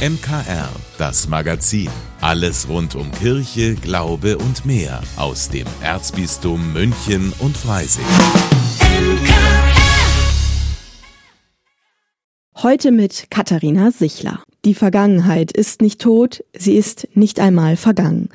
MKR, das Magazin. Alles rund um Kirche, Glaube und mehr aus dem Erzbistum München und Freising. Heute mit Katharina Sichler. Die Vergangenheit ist nicht tot, sie ist nicht einmal vergangen.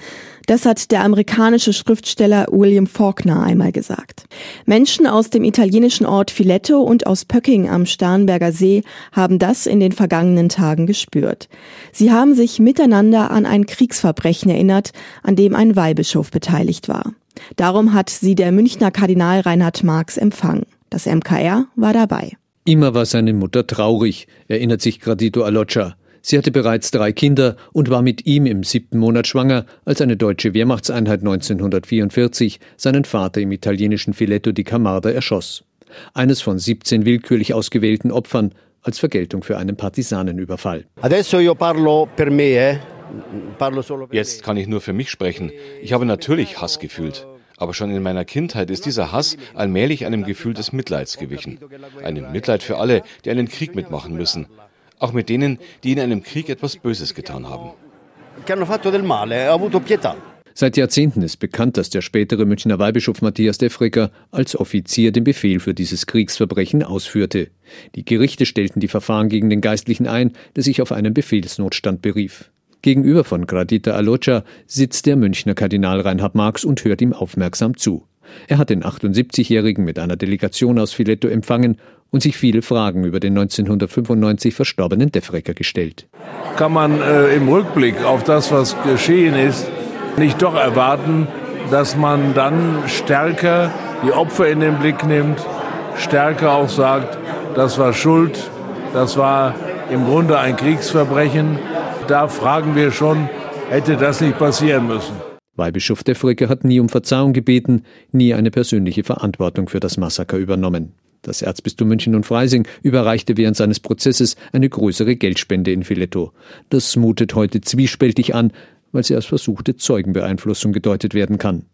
Das hat der amerikanische Schriftsteller William Faulkner einmal gesagt. Menschen aus dem italienischen Ort Filetto und aus Pöcking am Starnberger See haben das in den vergangenen Tagen gespürt. Sie haben sich miteinander an ein Kriegsverbrechen erinnert, an dem ein Weihbischof beteiligt war. Darum hat sie der Münchner Kardinal Reinhard Marx empfangen. Das MKR war dabei. Immer war seine Mutter traurig, erinnert sich Gradito Aloccia. Sie hatte bereits drei Kinder und war mit ihm im siebten Monat schwanger, als eine deutsche Wehrmachtseinheit 1944 seinen Vater im italienischen Filetto di Camarda erschoss. Eines von 17 willkürlich ausgewählten Opfern als Vergeltung für einen Partisanenüberfall. Eh. Jetzt kann ich nur für mich sprechen. Ich habe natürlich Hass gefühlt. Aber schon in meiner Kindheit ist dieser Hass allmählich einem Gefühl des Mitleids gewichen. Einem Mitleid für alle, die einen Krieg mitmachen müssen auch mit denen, die in einem Krieg etwas Böses getan haben. Seit Jahrzehnten ist bekannt, dass der spätere Münchner Weihbischof Matthias Defrecker als Offizier den Befehl für dieses Kriegsverbrechen ausführte. Die Gerichte stellten die Verfahren gegen den Geistlichen ein, der sich auf einen Befehlsnotstand berief. Gegenüber von Gradita Alocha sitzt der Münchner Kardinal Reinhard Marx und hört ihm aufmerksam zu. Er hat den 78-Jährigen mit einer Delegation aus Filetto empfangen und sich viele Fragen über den 1995 verstorbenen Defrecker gestellt. Kann man äh, im Rückblick auf das, was geschehen ist, nicht doch erwarten, dass man dann stärker die Opfer in den Blick nimmt, stärker auch sagt, das war Schuld, das war im Grunde ein Kriegsverbrechen. Da fragen wir schon, hätte das nicht passieren müssen. Weihbischof Defrecker hat nie um Verzeihung gebeten, nie eine persönliche Verantwortung für das Massaker übernommen. Das Erzbistum München und Freising überreichte während seines Prozesses eine größere Geldspende in Filetto. Das mutet heute zwiespältig an, weil sie als versuchte Zeugenbeeinflussung gedeutet werden kann.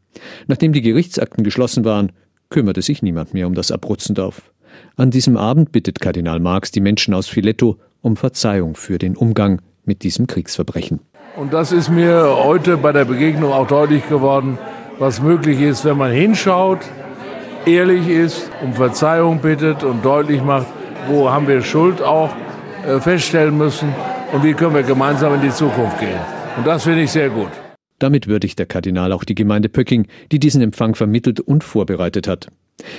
Nachdem die Gerichtsakten geschlossen waren, kümmerte sich niemand mehr um das Abrutzendorf. An diesem Abend bittet Kardinal Marx die Menschen aus Filetto um Verzeihung für den Umgang mit diesem Kriegsverbrechen. Und das ist mir heute bei der Begegnung auch deutlich geworden, was möglich ist, wenn man hinschaut, ehrlich ist, um Verzeihung bittet und deutlich macht, wo haben wir Schuld auch äh, feststellen müssen und wie können wir gemeinsam in die Zukunft gehen. Und das finde ich sehr gut. Damit würdigt der Kardinal auch die Gemeinde Pöcking, die diesen Empfang vermittelt und vorbereitet hat.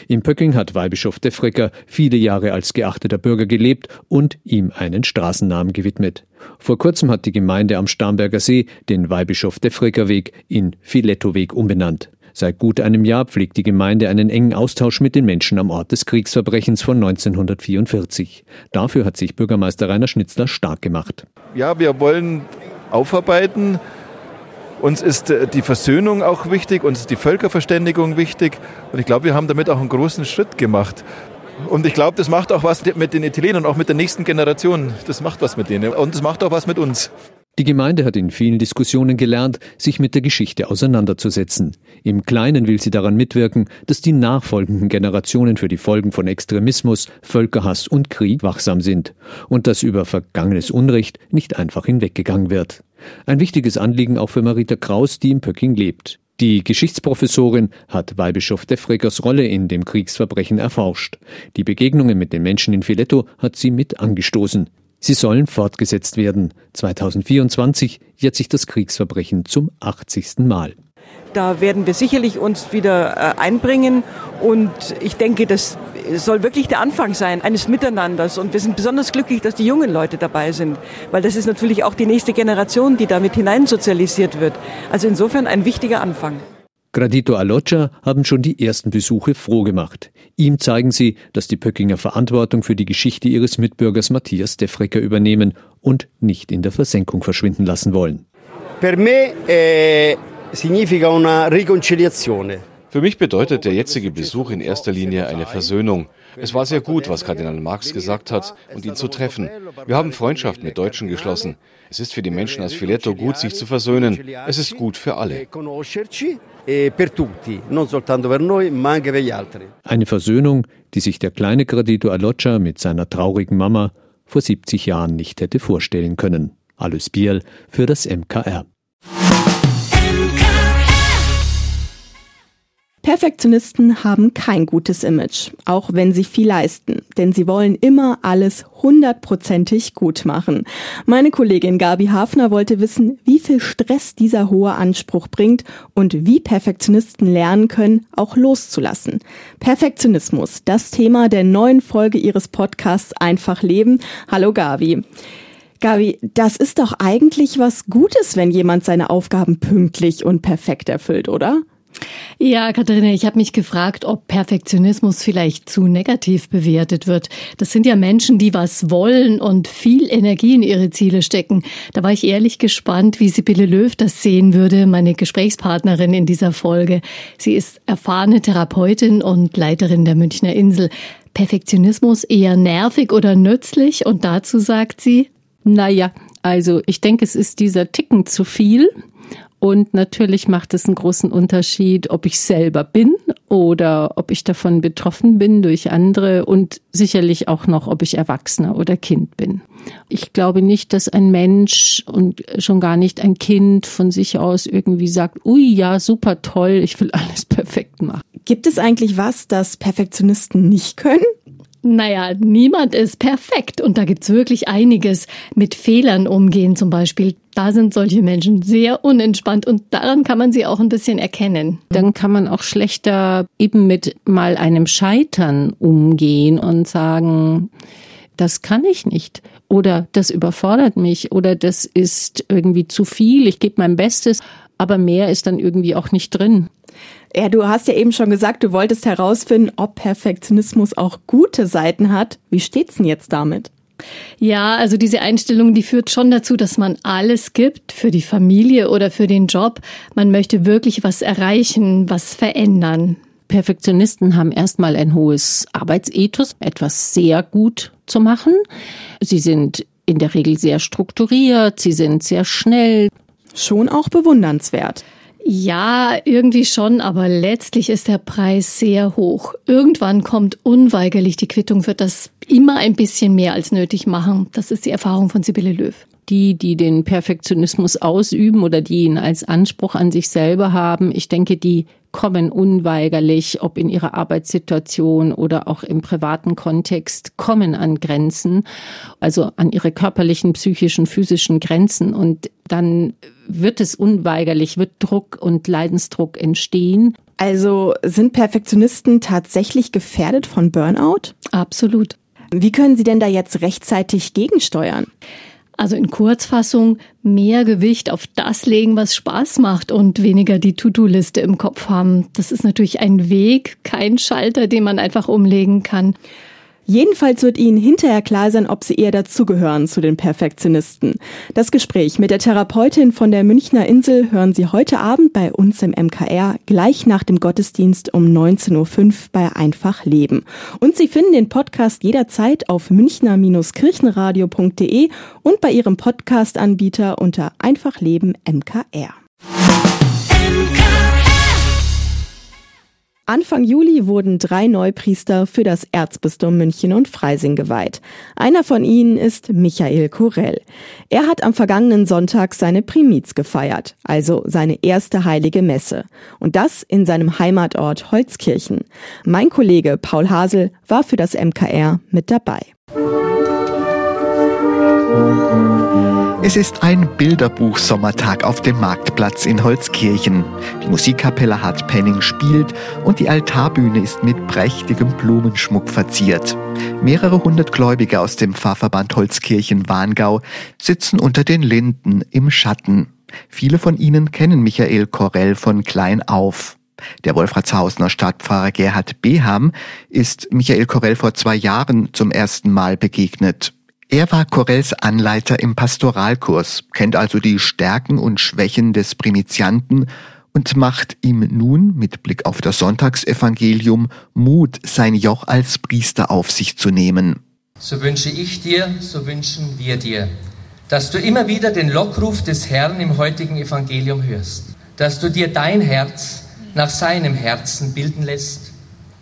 In Pöcking hat Weihbischof Defrecker viele Jahre als geachteter Bürger gelebt und ihm einen Straßennamen gewidmet. Vor kurzem hat die Gemeinde am Starnberger See den Weihbischof Defrecker Weg in Filetto-Weg umbenannt. Seit gut einem Jahr pflegt die Gemeinde einen engen Austausch mit den Menschen am Ort des Kriegsverbrechens von 1944. Dafür hat sich Bürgermeister Rainer Schnitzler stark gemacht. Ja, wir wollen aufarbeiten. Uns ist äh, die Versöhnung auch wichtig, uns ist die Völkerverständigung wichtig. Und ich glaube, wir haben damit auch einen großen Schritt gemacht. Und ich glaube, das macht auch was mit den Italienern, auch mit der nächsten Generation. Das macht was mit denen. Und es macht auch was mit uns. Die Gemeinde hat in vielen Diskussionen gelernt, sich mit der Geschichte auseinanderzusetzen. Im Kleinen will sie daran mitwirken, dass die nachfolgenden Generationen für die Folgen von Extremismus, Völkerhass und Krieg wachsam sind und dass über vergangenes Unrecht nicht einfach hinweggegangen wird. Ein wichtiges Anliegen auch für Marita Kraus, die in Pöcking lebt. Die Geschichtsprofessorin hat Weihbischof Defregers Rolle in dem Kriegsverbrechen erforscht. Die Begegnungen mit den Menschen in Filetto hat sie mit angestoßen. Sie sollen fortgesetzt werden. 2024 jährt sich das Kriegsverbrechen zum 80. Mal. Da werden wir sicherlich uns wieder äh, einbringen und ich denke, das soll wirklich der Anfang sein eines Miteinanders und wir sind besonders glücklich, dass die jungen Leute dabei sind, weil das ist natürlich auch die nächste Generation, die damit hineinsozialisiert wird. Also insofern ein wichtiger Anfang. Gradito Aloccia haben schon die ersten Besuche froh gemacht. Ihm zeigen sie, dass die Pöckinger Verantwortung für die Geschichte ihres Mitbürgers Matthias Defrecker übernehmen und nicht in der Versenkung verschwinden lassen wollen. Per me eh, significa una riconciliazione. Für mich bedeutet der jetzige Besuch in erster Linie eine Versöhnung. Es war sehr gut, was Kardinal Marx gesagt hat und ihn zu treffen. Wir haben Freundschaft mit Deutschen geschlossen. Es ist für die Menschen aus Filetto gut, sich zu versöhnen. Es ist gut für alle. Eine Versöhnung, die sich der kleine Gradito Aloccia mit seiner traurigen Mama vor 70 Jahren nicht hätte vorstellen können. Alois Bierl für das MKR. Perfektionisten haben kein gutes Image, auch wenn sie viel leisten, denn sie wollen immer alles hundertprozentig gut machen. Meine Kollegin Gabi Hafner wollte wissen, wie viel Stress dieser hohe Anspruch bringt und wie Perfektionisten lernen können, auch loszulassen. Perfektionismus, das Thema der neuen Folge ihres Podcasts Einfach Leben. Hallo Gabi. Gabi, das ist doch eigentlich was Gutes, wenn jemand seine Aufgaben pünktlich und perfekt erfüllt, oder? Ja, Katharina, ich habe mich gefragt, ob Perfektionismus vielleicht zu negativ bewertet wird. Das sind ja Menschen, die was wollen und viel Energie in ihre Ziele stecken. Da war ich ehrlich gespannt, wie Sibylle Löw das sehen würde, meine Gesprächspartnerin in dieser Folge. Sie ist erfahrene Therapeutin und Leiterin der Münchner Insel. Perfektionismus eher nervig oder nützlich? Und dazu sagt sie, naja, also ich denke, es ist dieser Ticken zu viel. Und natürlich macht es einen großen Unterschied, ob ich selber bin oder ob ich davon betroffen bin durch andere und sicherlich auch noch, ob ich Erwachsener oder Kind bin. Ich glaube nicht, dass ein Mensch und schon gar nicht ein Kind von sich aus irgendwie sagt, ui, ja, super toll, ich will alles perfekt machen. Gibt es eigentlich was, das Perfektionisten nicht können? Naja, niemand ist perfekt und da gibt's wirklich einiges. Mit Fehlern umgehen zum Beispiel, da sind solche Menschen sehr unentspannt und daran kann man sie auch ein bisschen erkennen. Dann kann man auch schlechter eben mit mal einem Scheitern umgehen und sagen, das kann ich nicht oder das überfordert mich oder das ist irgendwie zu viel, ich gebe mein Bestes, aber mehr ist dann irgendwie auch nicht drin. Ja, du hast ja eben schon gesagt, du wolltest herausfinden, ob Perfektionismus auch gute Seiten hat. Wie steht's denn jetzt damit? Ja, also diese Einstellung, die führt schon dazu, dass man alles gibt für die Familie oder für den Job. Man möchte wirklich was erreichen, was verändern. Perfektionisten haben erstmal ein hohes Arbeitsethos, etwas sehr gut zu machen. Sie sind in der Regel sehr strukturiert, sie sind sehr schnell. Schon auch bewundernswert. Ja, irgendwie schon, aber letztlich ist der Preis sehr hoch. Irgendwann kommt unweigerlich die Quittung für das immer ein bisschen mehr als nötig machen. Das ist die Erfahrung von Sibylle Löw. Die, die den Perfektionismus ausüben oder die ihn als Anspruch an sich selber haben, ich denke, die kommen unweigerlich, ob in ihrer Arbeitssituation oder auch im privaten Kontext, kommen an Grenzen, also an ihre körperlichen, psychischen, physischen Grenzen. Und dann wird es unweigerlich, wird Druck und Leidensdruck entstehen. Also sind Perfektionisten tatsächlich gefährdet von Burnout? Absolut. Wie können Sie denn da jetzt rechtzeitig gegensteuern? Also in Kurzfassung mehr Gewicht auf das legen, was Spaß macht und weniger die To-Do-Liste im Kopf haben. Das ist natürlich ein Weg, kein Schalter, den man einfach umlegen kann. Jedenfalls wird Ihnen hinterher klar sein, ob Sie eher dazugehören zu den Perfektionisten. Das Gespräch mit der Therapeutin von der Münchner Insel hören Sie heute Abend bei uns im MKR gleich nach dem Gottesdienst um 19.05 Uhr bei Einfach Leben. Und Sie finden den Podcast jederzeit auf münchner-kirchenradio.de und bei Ihrem Podcast-Anbieter unter Einfach Leben MKR. Anfang Juli wurden drei Neupriester für das Erzbistum München und Freising geweiht. Einer von ihnen ist Michael Korell. Er hat am vergangenen Sonntag seine Primiz gefeiert, also seine erste heilige Messe. Und das in seinem Heimatort Holzkirchen. Mein Kollege Paul Hasel war für das MKR mit dabei. Es ist ein Bilderbuch-Sommertag auf dem Marktplatz in Holzkirchen. Die Musikkapelle Hart Penning spielt und die Altarbühne ist mit prächtigem Blumenschmuck verziert. Mehrere hundert Gläubige aus dem Pfarrverband Holzkirchen-Warngau sitzen unter den Linden im Schatten. Viele von ihnen kennen Michael Korell von klein auf. Der Wolfratshausener Stadtpfarrer Gerhard Beham ist Michael Korell vor zwei Jahren zum ersten Mal begegnet. Er war Corells Anleiter im Pastoralkurs, kennt also die Stärken und Schwächen des Primizianten und macht ihm nun mit Blick auf das Sonntagsevangelium Mut, sein Joch als Priester auf sich zu nehmen. So wünsche ich dir, so wünschen wir dir, dass du immer wieder den Lockruf des Herrn im heutigen Evangelium hörst, dass du dir dein Herz nach seinem Herzen bilden lässt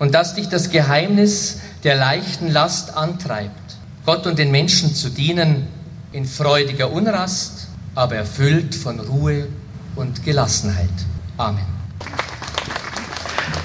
und dass dich das Geheimnis der leichten Last antreibt Gott und den Menschen zu dienen in freudiger Unrast, aber erfüllt von Ruhe und Gelassenheit. Amen.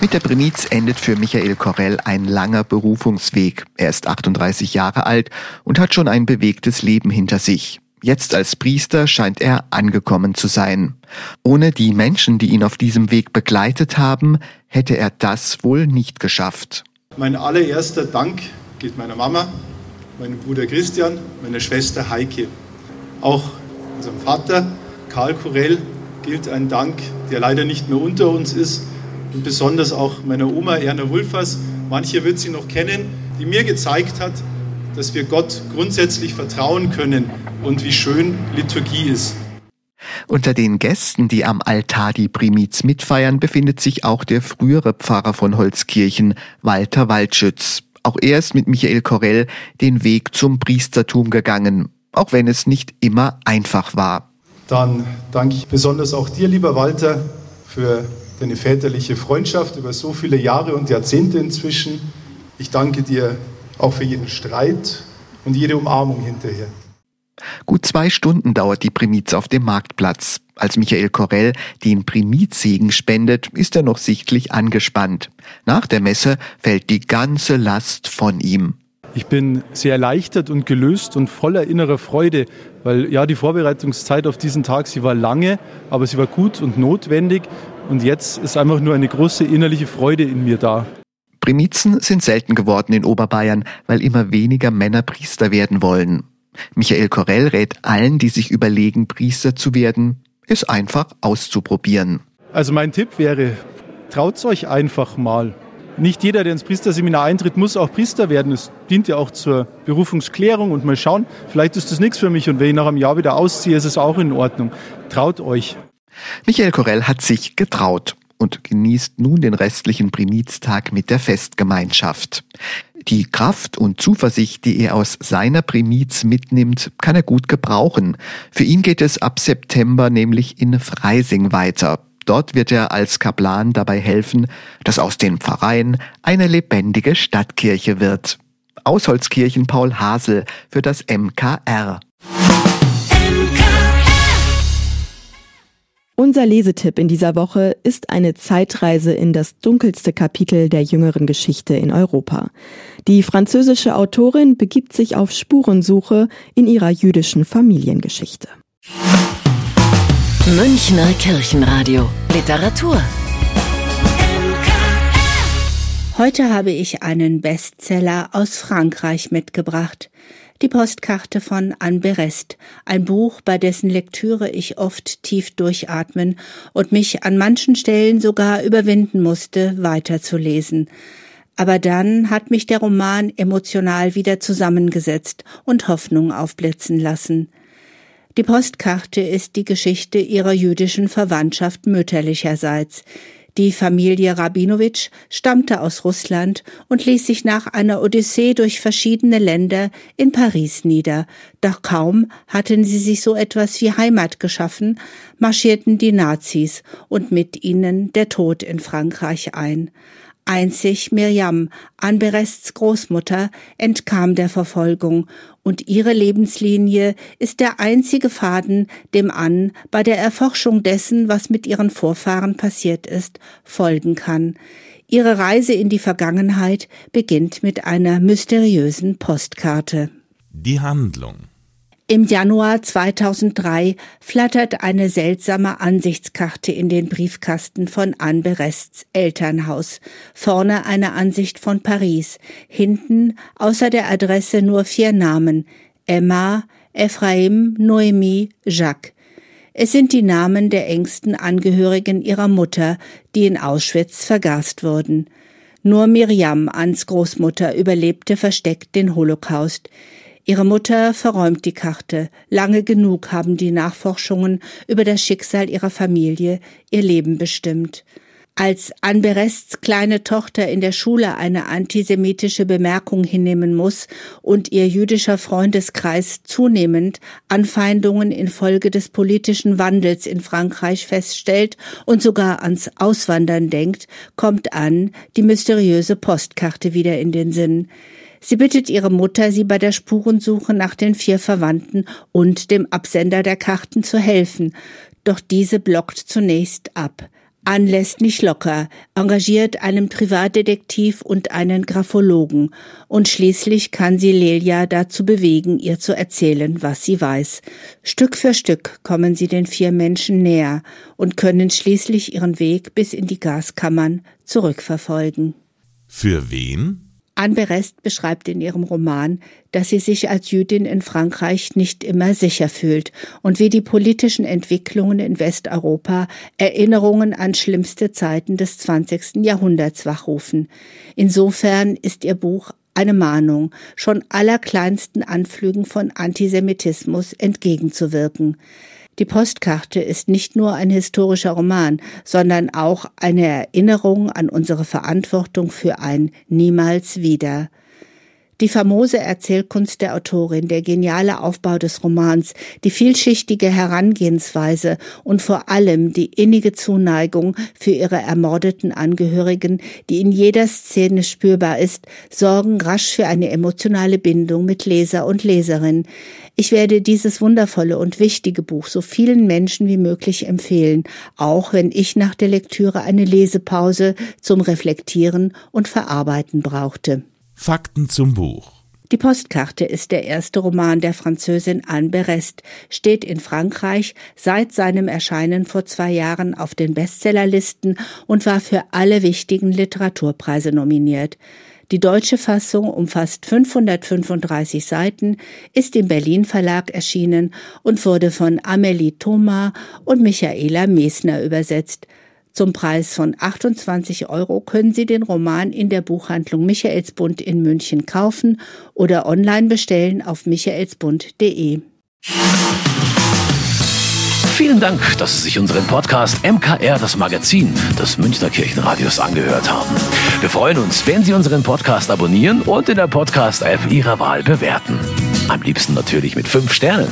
Mit der Primiz endet für Michael Korell ein langer Berufungsweg. Er ist 38 Jahre alt und hat schon ein bewegtes Leben hinter sich. Jetzt als Priester scheint er angekommen zu sein. Ohne die Menschen, die ihn auf diesem Weg begleitet haben, hätte er das wohl nicht geschafft. Mein allererster Dank geht meiner Mama, meinem Bruder Christian, meiner Schwester Heike. Auch unserem Vater Karl Kurell gilt ein Dank, der leider nicht mehr unter uns ist. Und besonders auch meiner Oma Erna Wulfers, manche wird sie noch kennen, die mir gezeigt hat, dass wir Gott grundsätzlich vertrauen können und wie schön Liturgie ist. Unter den Gästen, die am Altar die Primiz mitfeiern, befindet sich auch der frühere Pfarrer von Holzkirchen, Walter Waldschütz. Auch er ist mit Michael Korell den Weg zum Priestertum gegangen, auch wenn es nicht immer einfach war. Dann danke ich besonders auch dir, lieber Walter, für deine väterliche Freundschaft über so viele Jahre und Jahrzehnte inzwischen. Ich danke dir auch für jeden Streit und jede Umarmung hinterher. Gut zwei Stunden dauert die Primiz auf dem Marktplatz. Als Michael Korell den Primizsegen spendet, ist er noch sichtlich angespannt. Nach der Messe fällt die ganze Last von ihm. Ich bin sehr erleichtert und gelöst und voller innerer Freude, weil ja die Vorbereitungszeit auf diesen Tag, sie war lange, aber sie war gut und notwendig und jetzt ist einfach nur eine große innerliche Freude in mir da. Primizen sind selten geworden in Oberbayern, weil immer weniger Männer Priester werden wollen. Michael Korell rät allen, die sich überlegen, Priester zu werden, es einfach auszuprobieren. Also mein Tipp wäre, traut euch einfach mal. Nicht jeder, der ins Priesterseminar eintritt, muss auch Priester werden. Es dient ja auch zur Berufungsklärung und mal schauen, vielleicht ist das nichts für mich und wenn ich nach einem Jahr wieder ausziehe, ist es auch in Ordnung. Traut euch. Michael Korell hat sich getraut und genießt nun den restlichen Primiztag mit der Festgemeinschaft. Die Kraft und Zuversicht, die er aus seiner Primiz mitnimmt, kann er gut gebrauchen. Für ihn geht es ab September nämlich in Freising weiter. Dort wird er als Kaplan dabei helfen, dass aus den Pfarreien eine lebendige Stadtkirche wird. Aus Holzkirchen Paul Hasel für das MKR. Unser Lesetipp in dieser Woche ist eine Zeitreise in das dunkelste Kapitel der jüngeren Geschichte in Europa. Die französische Autorin begibt sich auf Spurensuche in ihrer jüdischen Familiengeschichte. Münchner Kirchenradio Literatur Heute habe ich einen Bestseller aus Frankreich mitgebracht die Postkarte von Anne Berest, ein Buch, bei dessen Lektüre ich oft tief durchatmen und mich an manchen Stellen sogar überwinden musste, weiterzulesen. Aber dann hat mich der Roman emotional wieder zusammengesetzt und Hoffnung aufblitzen lassen. Die Postkarte ist die Geschichte ihrer jüdischen Verwandtschaft mütterlicherseits, die Familie Rabinowitsch stammte aus Russland und ließ sich nach einer Odyssee durch verschiedene Länder in Paris nieder. Doch kaum hatten sie sich so etwas wie Heimat geschaffen, marschierten die Nazis und mit ihnen der Tod in Frankreich ein. Einzig Miriam, Anberests Großmutter, entkam der Verfolgung und ihre Lebenslinie ist der einzige Faden, dem An bei der Erforschung dessen, was mit ihren Vorfahren passiert ist, folgen kann. Ihre Reise in die Vergangenheit beginnt mit einer mysteriösen Postkarte. Die Handlung im Januar 2003 flattert eine seltsame Ansichtskarte in den Briefkasten von Anne Berests Elternhaus. Vorne eine Ansicht von Paris. Hinten außer der Adresse nur vier Namen. Emma, Ephraim, Noemi, Jacques. Es sind die Namen der engsten Angehörigen ihrer Mutter, die in Auschwitz vergast wurden. Nur Miriam, Ans Großmutter, überlebte versteckt den Holocaust. Ihre Mutter verräumt die Karte. Lange genug haben die Nachforschungen über das Schicksal ihrer Familie ihr Leben bestimmt. Als Anberests kleine Tochter in der Schule eine antisemitische Bemerkung hinnehmen muss und ihr jüdischer Freundeskreis zunehmend Anfeindungen infolge des politischen Wandels in Frankreich feststellt und sogar ans Auswandern denkt, kommt an die mysteriöse Postkarte wieder in den Sinn. Sie bittet ihre Mutter, sie bei der Spurensuche nach den vier Verwandten und dem Absender der Karten zu helfen, doch diese blockt zunächst ab. Ann lässt nicht locker, engagiert einen Privatdetektiv und einen Graphologen, und schließlich kann sie Lelia dazu bewegen, ihr zu erzählen, was sie weiß. Stück für Stück kommen sie den vier Menschen näher und können schließlich ihren Weg bis in die Gaskammern zurückverfolgen. Für wen? Anne Berest beschreibt in ihrem Roman, dass sie sich als Jüdin in Frankreich nicht immer sicher fühlt und wie die politischen Entwicklungen in Westeuropa Erinnerungen an schlimmste Zeiten des 20. Jahrhunderts wachrufen. Insofern ist ihr Buch eine Mahnung, schon allerkleinsten Anflügen von Antisemitismus entgegenzuwirken. Die Postkarte ist nicht nur ein historischer Roman, sondern auch eine Erinnerung an unsere Verantwortung für ein Niemals wieder. Die famose Erzählkunst der Autorin, der geniale Aufbau des Romans, die vielschichtige Herangehensweise und vor allem die innige Zuneigung für ihre ermordeten Angehörigen, die in jeder Szene spürbar ist, sorgen rasch für eine emotionale Bindung mit Leser und Leserin. Ich werde dieses wundervolle und wichtige Buch so vielen Menschen wie möglich empfehlen, auch wenn ich nach der Lektüre eine Lesepause zum Reflektieren und Verarbeiten brauchte. Fakten zum Buch. Die Postkarte ist der erste Roman der Französin Anne Berest, steht in Frankreich seit seinem Erscheinen vor zwei Jahren auf den Bestsellerlisten und war für alle wichtigen Literaturpreise nominiert. Die deutsche Fassung umfasst 535 Seiten, ist im Berlin Verlag erschienen und wurde von Amelie Thomas und Michaela Mesner übersetzt. Zum Preis von 28 Euro können Sie den Roman in der Buchhandlung Michaelsbund in München kaufen oder online bestellen auf michaelsbund.de. Vielen Dank, dass Sie sich unseren Podcast MKR, das Magazin des Münchner Kirchenradios, angehört haben. Wir freuen uns, wenn Sie unseren Podcast abonnieren und in der Podcast-App Ihrer Wahl bewerten. Am liebsten natürlich mit fünf Sternen.